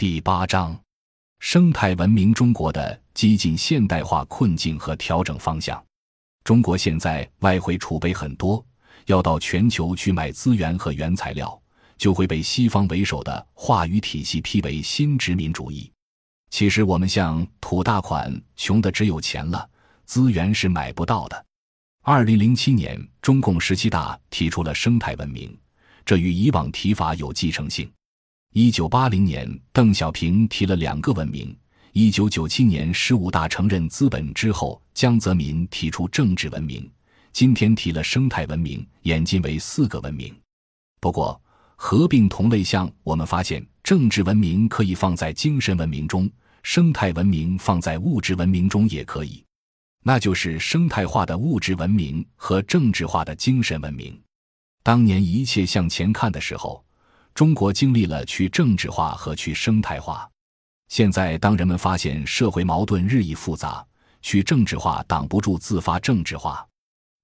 第八章：生态文明中国的激进现代化困境和调整方向。中国现在外汇储备很多，要到全球去买资源和原材料，就会被西方为首的话语体系批为新殖民主义。其实我们像土大款，穷的只有钱了，资源是买不到的。二零零七年，中共十七大提出了生态文明，这与以往提法有继承性。一九八零年，邓小平提了两个文明。一九九七年，十五大承认资本之后，江泽民提出政治文明。今天提了生态文明，演进为四个文明。不过，合并同类项，我们发现政治文明可以放在精神文明中。生态文明放在物质文明中也可以，那就是生态化的物质文明和政治化的精神文明。当年一切向前看的时候，中国经历了去政治化和去生态化。现在，当人们发现社会矛盾日益复杂，去政治化挡不住自发政治化，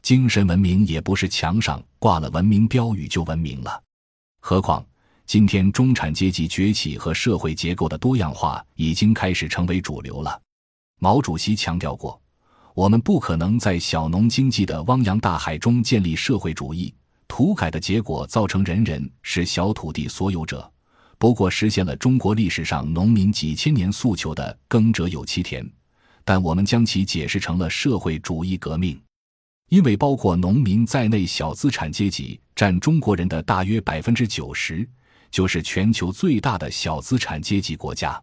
精神文明也不是墙上挂了文明标语就文明了。何况。今天，中产阶级崛起和社会结构的多样化已经开始成为主流了。毛主席强调过，我们不可能在小农经济的汪洋大海中建立社会主义。土改的结果造成人人是小土地所有者，不过实现了中国历史上农民几千年诉求的“耕者有其田”，但我们将其解释成了社会主义革命，因为包括农民在内，小资产阶级占中国人的大约百分之九十。就是全球最大的小资产阶级国家，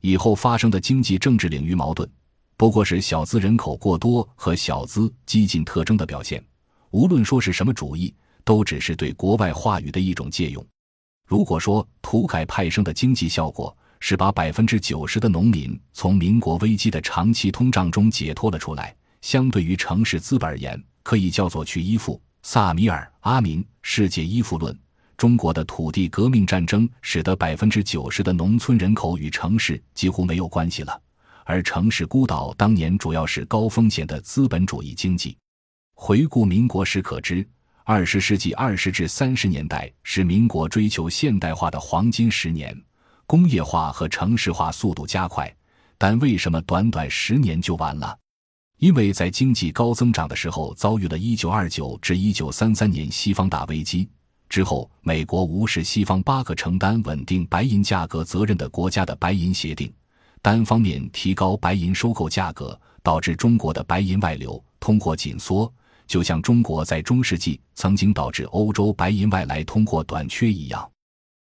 以后发生的经济政治领域矛盾，不过是小资人口过多和小资激进特征的表现。无论说是什么主义，都只是对国外话语的一种借用。如果说土改派生的经济效果是把百分之九十的农民从民国危机的长期通胀中解脱了出来，相对于城市资本而言，可以叫做去依附。萨米尔·阿明《世界依附论》。中国的土地革命战争使得百分之九十的农村人口与城市几乎没有关系了，而城市孤岛当年主要是高风险的资本主义经济。回顾民国时可知，二十世纪二十至三十年代是民国追求现代化的黄金十年，工业化和城市化速度加快。但为什么短短十年就完了？因为在经济高增长的时候遭遇了一九二九至一九三三年西方大危机。之后，美国无视西方八个承担稳定白银价格责任的国家的白银协定，单方面提高白银收购价格，导致中国的白银外流、通货紧缩，就像中国在中世纪曾经导致欧洲白银外来通货短缺一样。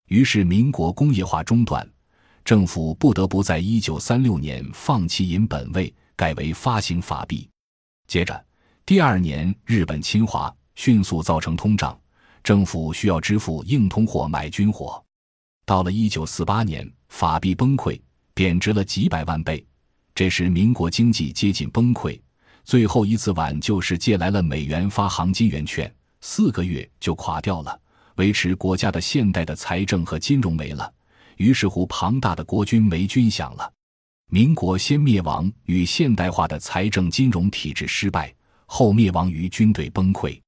于是，民国工业化中断，政府不得不在一九三六年放弃银本位，改为发行法币。接着，第二年日本侵华，迅速造成通胀。政府需要支付硬通货买军火，到了一九四八年，法币崩溃，贬值了几百万倍。这时，民国经济接近崩溃，最后一次挽救是借来了美元发行金圆券，四个月就垮掉了，维持国家的现代的财政和金融没了。于是乎，庞大的国军没军饷了。民国先灭亡与现代化的财政金融体制失败，后灭亡于军队崩溃。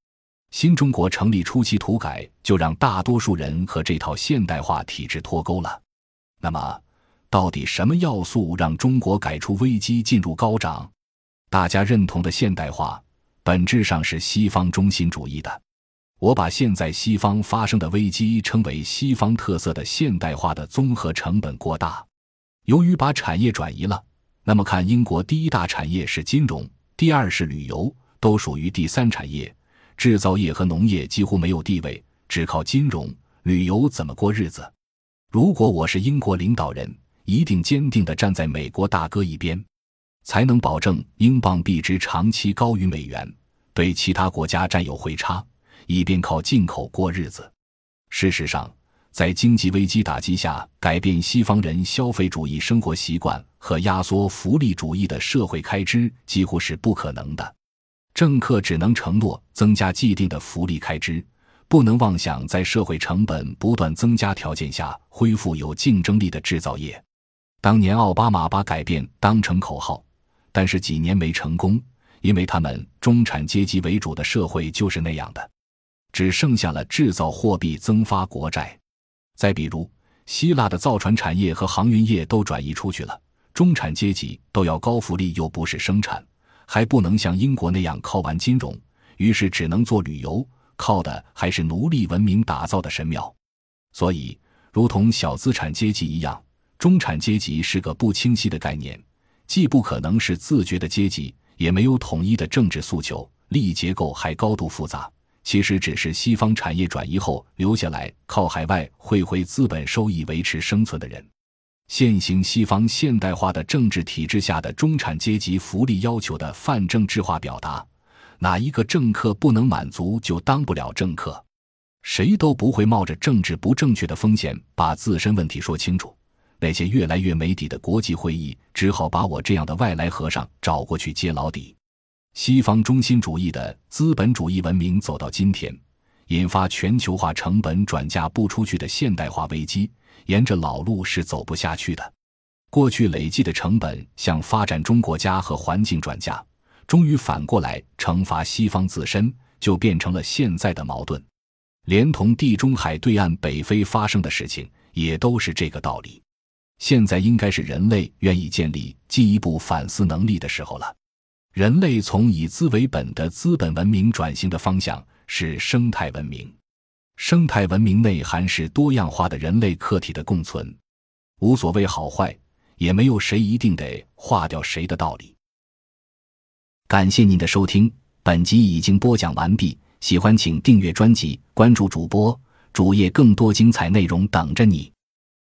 新中国成立初期土改，就让大多数人和这套现代化体制脱钩了。那么，到底什么要素让中国改出危机进入高涨？大家认同的现代化，本质上是西方中心主义的。我把现在西方发生的危机称为西方特色的现代化的综合成本过大。由于把产业转移了，那么看英国第一大产业是金融，第二是旅游，都属于第三产业。制造业和农业几乎没有地位，只靠金融、旅游怎么过日子？如果我是英国领导人，一定坚定地站在美国大哥一边，才能保证英镑币值长期高于美元，对其他国家占有汇差，以便靠进口过日子。事实上，在经济危机打击下，改变西方人消费主义生活习惯和压缩福利主义的社会开支几乎是不可能的。政客只能承诺增加既定的福利开支，不能妄想在社会成本不断增加条件下恢复有竞争力的制造业。当年奥巴马把改变当成口号，但是几年没成功，因为他们中产阶级为主的社会就是那样的，只剩下了制造货币增发国债。再比如，希腊的造船产业和航运业都转移出去了，中产阶级都要高福利，又不是生产，还不能像英国那样靠玩金融，于是只能做旅游，靠的还是奴隶文明打造的神庙。所以，如同小资产阶级一样，中产阶级是个不清晰的概念，既不可能是自觉的阶级，也没有统一的政治诉求，利益结构还高度复杂。其实只是西方产业转移后留下来靠海外汇回资本收益维持生存的人。现行西方现代化的政治体制下的中产阶级福利要求的泛政治化表达，哪一个政客不能满足就当不了政客，谁都不会冒着政治不正确的风险把自身问题说清楚。那些越来越没底的国际会议，只好把我这样的外来和尚找过去揭老底。西方中心主义的资本主义文明走到今天，引发全球化成本转嫁不出去的现代化危机，沿着老路是走不下去的。过去累计的成本向发展中国家和环境转嫁，终于反过来惩罚西方自身，就变成了现在的矛盾。连同地中海对岸北非发生的事情，也都是这个道理。现在应该是人类愿意建立进一步反思能力的时候了。人类从以资为本的资本文明转型的方向是生态文明，生态文明内涵是多样化的人类客体的共存，无所谓好坏，也没有谁一定得划掉谁的道理。感谢您的收听，本集已经播讲完毕。喜欢请订阅专辑，关注主播主页，更多精彩内容等着你。